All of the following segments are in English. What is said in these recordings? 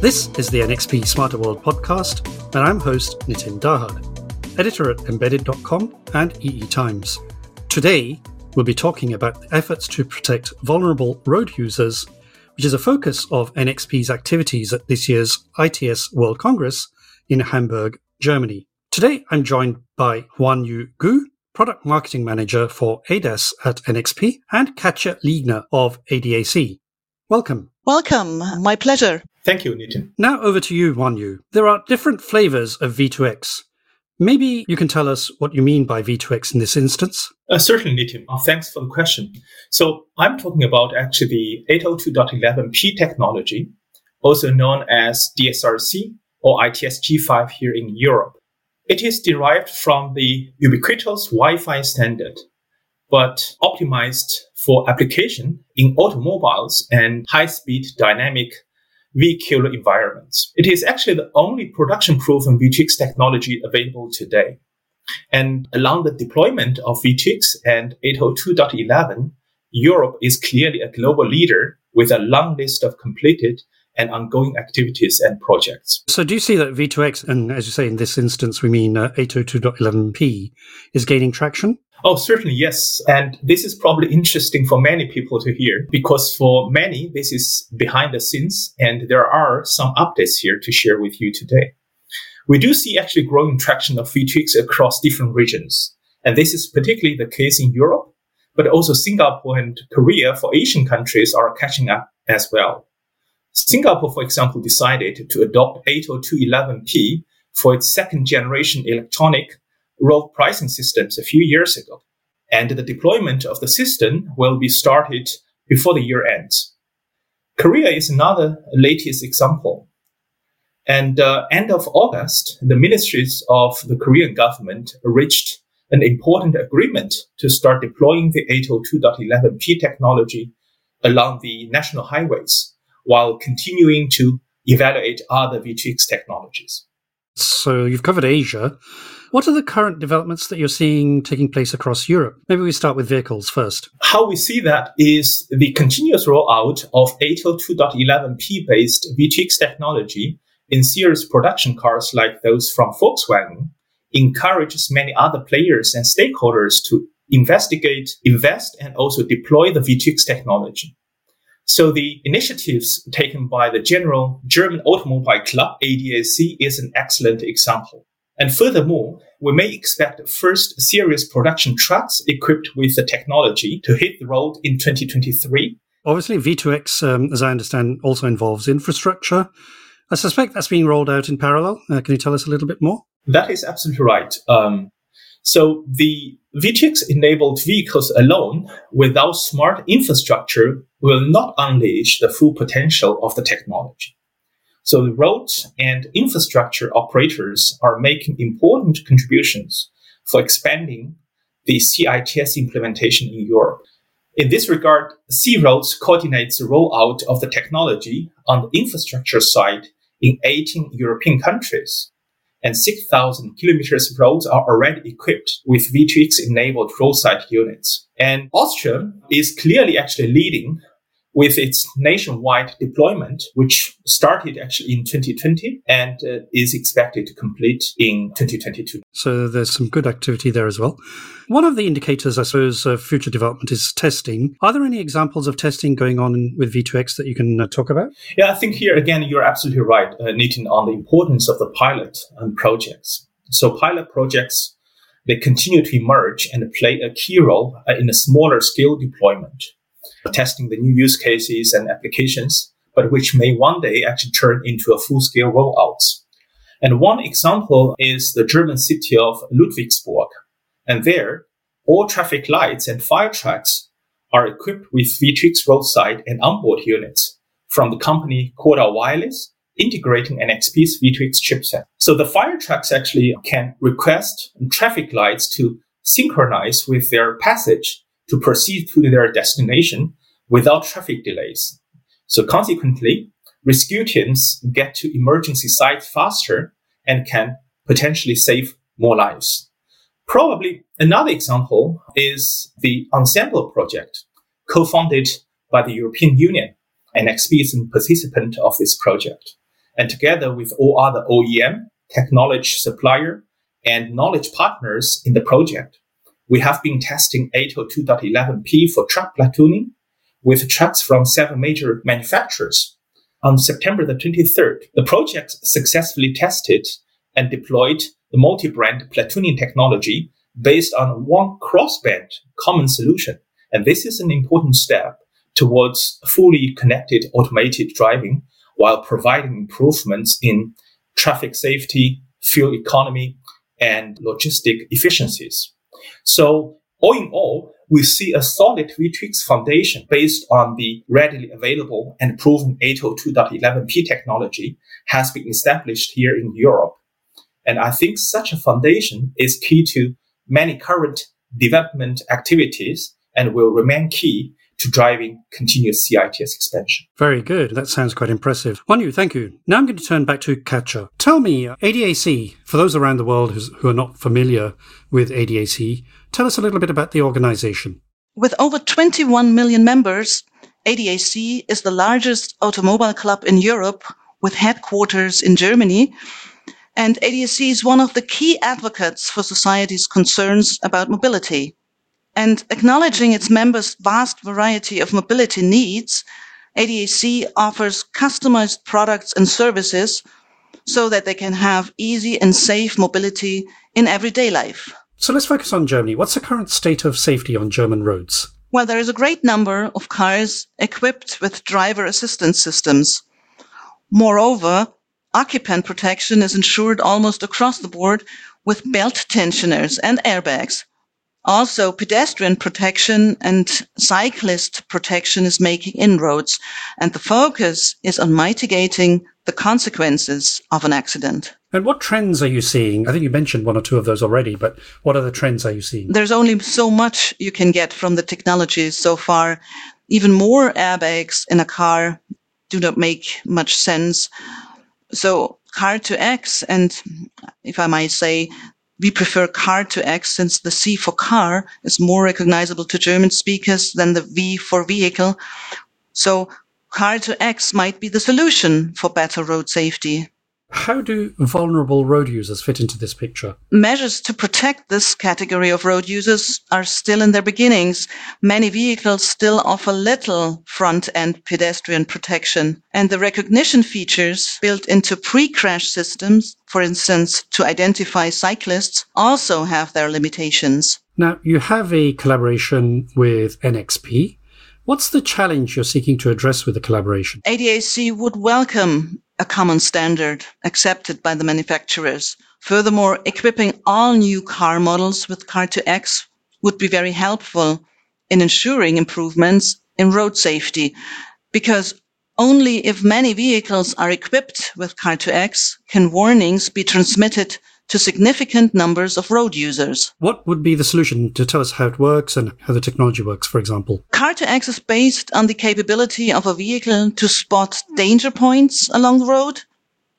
This is the NXP Smarter World podcast, and I'm host Nitin Dahad, editor at embedded.com and EE Times. Today, we'll be talking about the efforts to protect vulnerable road users, which is a focus of NXP's activities at this year's ITS World Congress in Hamburg, Germany. Today, I'm joined by Huanyu Gu, Product Marketing Manager for ADAS at NXP, and Katja Legner of ADAC. Welcome. Welcome. My pleasure. Thank you, Nitin. Now over to you, Huanyu. There are different flavors of V2X. Maybe you can tell us what you mean by V2X in this instance? Uh, certainly, Nitin. Uh, thanks for the question. So I'm talking about actually the 802.11p technology, also known as DSRC or ITS G5 here in Europe. It is derived from the ubiquitous Wi-Fi standard, but optimized for application in automobiles and high-speed dynamic vehicular environments. It is actually the only production-proven V2X technology available today. And along the deployment of V2X and 802.11, Europe is clearly a global leader with a long list of completed and ongoing activities and projects. So, do you see that V2X, and as you say, in this instance, we mean uh, 802.11p, is gaining traction? Oh, certainly, yes. And this is probably interesting for many people to hear because for many, this is behind the scenes, and there are some updates here to share with you today. We do see actually growing traction of V2X across different regions. And this is particularly the case in Europe, but also Singapore and Korea for Asian countries are catching up as well. Singapore, for example, decided to adopt 802.11p for its second generation electronic road pricing systems a few years ago. And the deployment of the system will be started before the year ends. Korea is another latest example. And uh, end of August, the ministries of the Korean government reached an important agreement to start deploying the 802.11p technology along the national highways while continuing to evaluate other V2X technologies. So you've covered Asia. What are the current developments that you're seeing taking place across Europe? Maybe we start with vehicles first. How we see that is the continuous rollout of 802.11p based V2X technology in series production cars like those from Volkswagen encourages many other players and stakeholders to investigate, invest, and also deploy the V2X technology. So the initiatives taken by the General German Automobile Club, ADAC, is an excellent example. And furthermore, we may expect first serious production trucks equipped with the technology to hit the road in 2023. Obviously, V2X, um, as I understand, also involves infrastructure. I suspect that's being rolled out in parallel. Uh, can you tell us a little bit more? That is absolutely right. Um, so the V2X enabled vehicles alone without smart infrastructure will not unleash the full potential of the technology. So the roads and infrastructure operators are making important contributions for expanding the CITS implementation in Europe. In this regard, C-Roads coordinates the rollout of the technology on the infrastructure side in 18 European countries and 6,000 kilometers roads are already equipped with V2X enabled roadside units. And Austria is clearly actually leading with its nationwide deployment, which started actually in 2020 and uh, is expected to complete in 2022. So there's some good activity there as well. One of the indicators, I suppose, of future development is testing. Are there any examples of testing going on with V2X that you can uh, talk about? Yeah, I think here again, you're absolutely right, uh, Nitin, on the importance of the pilot and projects. So pilot projects, they continue to emerge and play a key role uh, in a smaller scale deployment testing the new use cases and applications, but which may one day actually turn into a full scale rollout. And one example is the German city of Ludwigsburg. And there, all traffic lights and fire trucks are equipped with V2X roadside and onboard units from the company Cohda Wireless, integrating NXP's V2X chipset. So the fire trucks actually can request traffic lights to synchronize with their passage to proceed to their destination without traffic delays. So consequently, rescue teams get to emergency sites faster and can potentially save more lives. Probably another example is the Ensemble project, co-founded by the European Union. NXP is a participant of this project. And together with all other OEM, technology supplier, and knowledge partners in the project, we have been testing 802.11p for truck platooning with trucks from seven major manufacturers. On September the 23rd, the project successfully tested and deployed the multi-brand platooning technology based on one crossband common solution. And this is an important step towards fully connected automated driving while providing improvements in traffic safety, fuel economy, and logistic efficiencies. So all in all, we see a solid V2X foundation based on the readily available and proven 802.11p technology has been established here in Europe. And I think such a foundation is key to many current development activities and will remain key to driving continuous CITS expansion. Very good. That sounds quite impressive. Huanyu, thank you. Now I'm going to turn back to Katja. Tell me, uh, ADAC, for those around the world who are not familiar with ADAC, tell us a little bit about the organization. With over 21 million members, ADAC is the largest automobile club in Europe with headquarters in Germany. And ADAC is one of the key advocates for society's concerns about mobility. And acknowledging its members' vast variety of mobility needs, ADAC offers customized products and services so that they can have easy and safe mobility in everyday life. So let's focus on Germany. What's the current state of safety on German roads? Well, there is a great number of cars equipped with driver assistance systems. Moreover, occupant protection is ensured almost across the board with belt tensioners and airbags. Also, pedestrian protection and cyclist protection is making inroads, and the focus is on mitigating the consequences of an accident. And what trends are you seeing? I think you mentioned one or two of those already, but what other trends are you seeing? There's only so much you can get from the technology so far. Even more airbags in a car do not make much sense. So car to X, and if I might say, we prefer car to X since the C for car is more recognizable to German speakers than the V for vehicle. So car to X might be the solution for better road safety. How do vulnerable road users fit into this picture? Measures to protect this category of road users are still in their beginnings. Many vehicles still offer little front end pedestrian protection, and the recognition features built into pre crash systems, for instance, to identify cyclists, also have their limitations. Now, you have a collaboration with NXP. What's the challenge you're seeking to address with the collaboration? ADAC would welcome a common standard accepted by the manufacturers. Furthermore, equipping all new car models with Car2X would be very helpful in ensuring improvements in road safety because only if many vehicles are equipped with Car2X can warnings be transmitted to significant numbers of road users. What would be the solution to tell us how it works and how the technology works, for example? Car2X is based on the capability of a vehicle to spot danger points along the road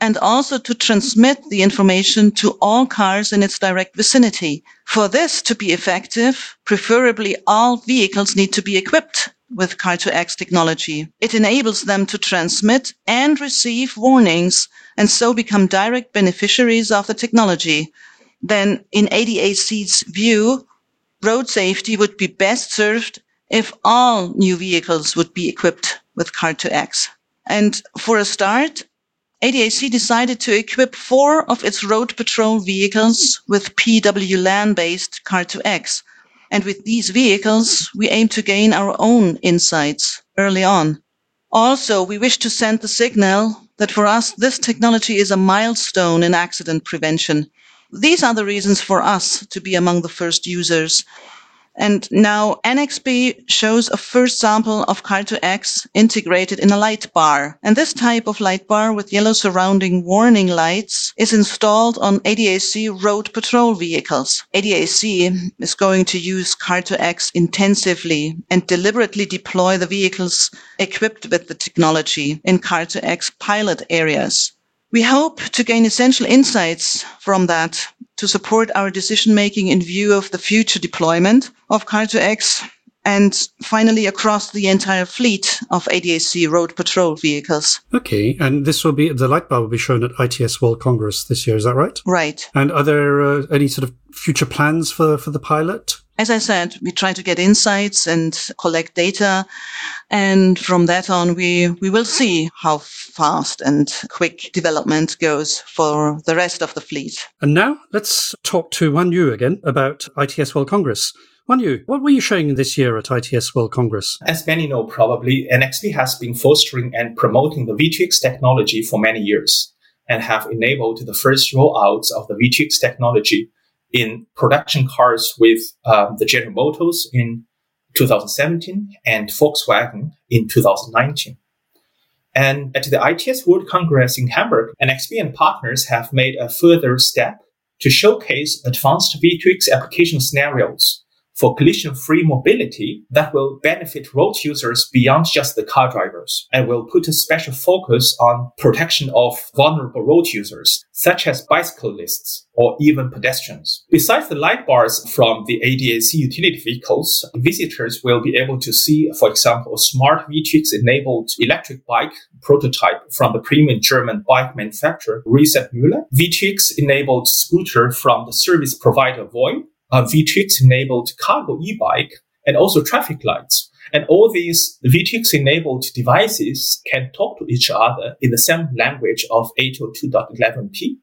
and also to transmit the information to all cars in its direct vicinity. For this to be effective, preferably all vehicles need to be equipped with Car2X technology. It enables them to transmit and receive warnings and so become direct beneficiaries of the technology. Then in ADAC's view, road safety would be best served if all new vehicles would be equipped with Car2X. And for a start, ADAC decided to equip four of its road patrol vehicles with PWLAN based Car2X. And with these vehicles, we aim to gain our own insights early on. Also, we wish to send the signal that for us, this technology is a milestone in accident prevention. These are the reasons for us to be among the first users. And now NXP shows a first sample of Car2X integrated in a light bar. And this type of light bar with yellow surrounding warning lights is installed on ADAC road patrol vehicles. ADAC is going to use Car2X intensively and deliberately deploy the vehicles equipped with the technology in Car2X pilot areas. We hope to gain essential insights from that to support our decision making in view of the future deployment of Car2X and finally across the entire fleet of ADAC road patrol vehicles. Okay, and this will be the light bar will be shown at ITS World Congress this year. Is that right? Right. And are there uh, any sort of future plans for for the pilot? As I said, we try to get insights and collect data. And from that on, we, we will see how fast and quick development goes for the rest of the fleet. And now let's talk to Huanyu again about ITS World Congress. Huanyu, what were you showing this year at ITS World Congress? As many know probably, NXP has been fostering and promoting the V2X technology for many years and have enabled the first rollouts of the V2X technology in production cars with um, the General Motors in 2017 and Volkswagen in 2019. And at the ITS World Congress in Hamburg, NXP and partners have made a further step to showcase advanced V2X application scenarios for collision-free mobility that will benefit road users beyond just the car drivers and will put a special focus on protection of vulnerable road users, such as bicyclists or even pedestrians. Besides the light bars from the ADAC utility vehicles, visitors will be able to see, for example, a smart V2X enabled electric bike prototype from the premium German bike manufacturer Riese Müller, V2X enabled scooter from the service provider Voi, Uh, a V2X enabled cargo e-bike and also traffic lights. And all these V2X enabled devices can talk to each other in the same language of 802.11p.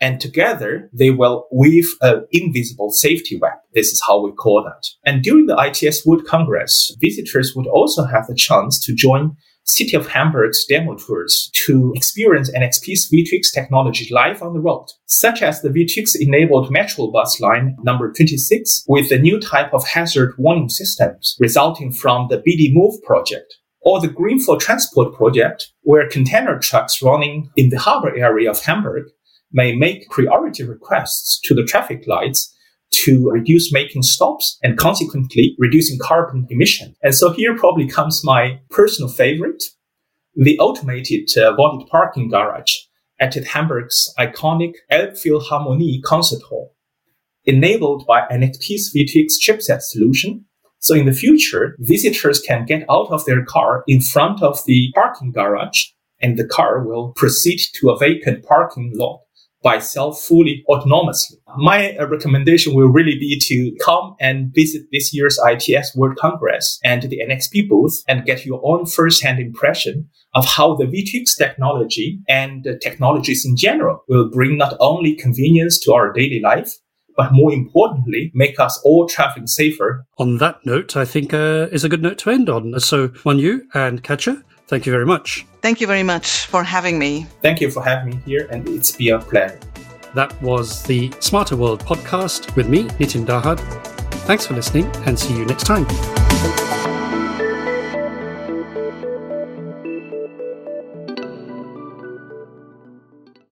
And together they will weave an invisible safety web. This is how we call that. And during the ITS World Congress, visitors would also have the chance to join City of Hamburg's demo tours to experience NXP's V2X technology live on the road, such as the V2X enabled Metro bus line number 26 with the new type of hazard warning systems resulting from the BiDiMoVe project or the Green for Transport project, where container trucks running in the harbor area of Hamburg may make priority requests to the traffic lights to reduce making stops and consequently reducing carbon emission. And so here probably comes my personal favorite, the automated uh, vaulted parking garage at Hamburg's iconic Elbphilharmonie concert hall, enabled by NXP's V2X chipset solution. So in the future, visitors can get out of their car in front of the parking garage and the car will proceed to a vacant parking lot by itself fully autonomously. My uh, recommendation will really be to come and visit this year's ITS World Congress and the NXP booth and get your own first-hand impression of how the V2X technology and technologies in general will bring not only convenience to our daily life, but more importantly, make us all traveling safer. On that note, I think uh, is a good note to end on. So, Huanyu and Katja, Thank you very much. Thank you very much for having me. Thank you for having me here, and it's been a pleasure. That was the Smarter World podcast with me, Nitin Dahad. Thanks for listening, and see you next time.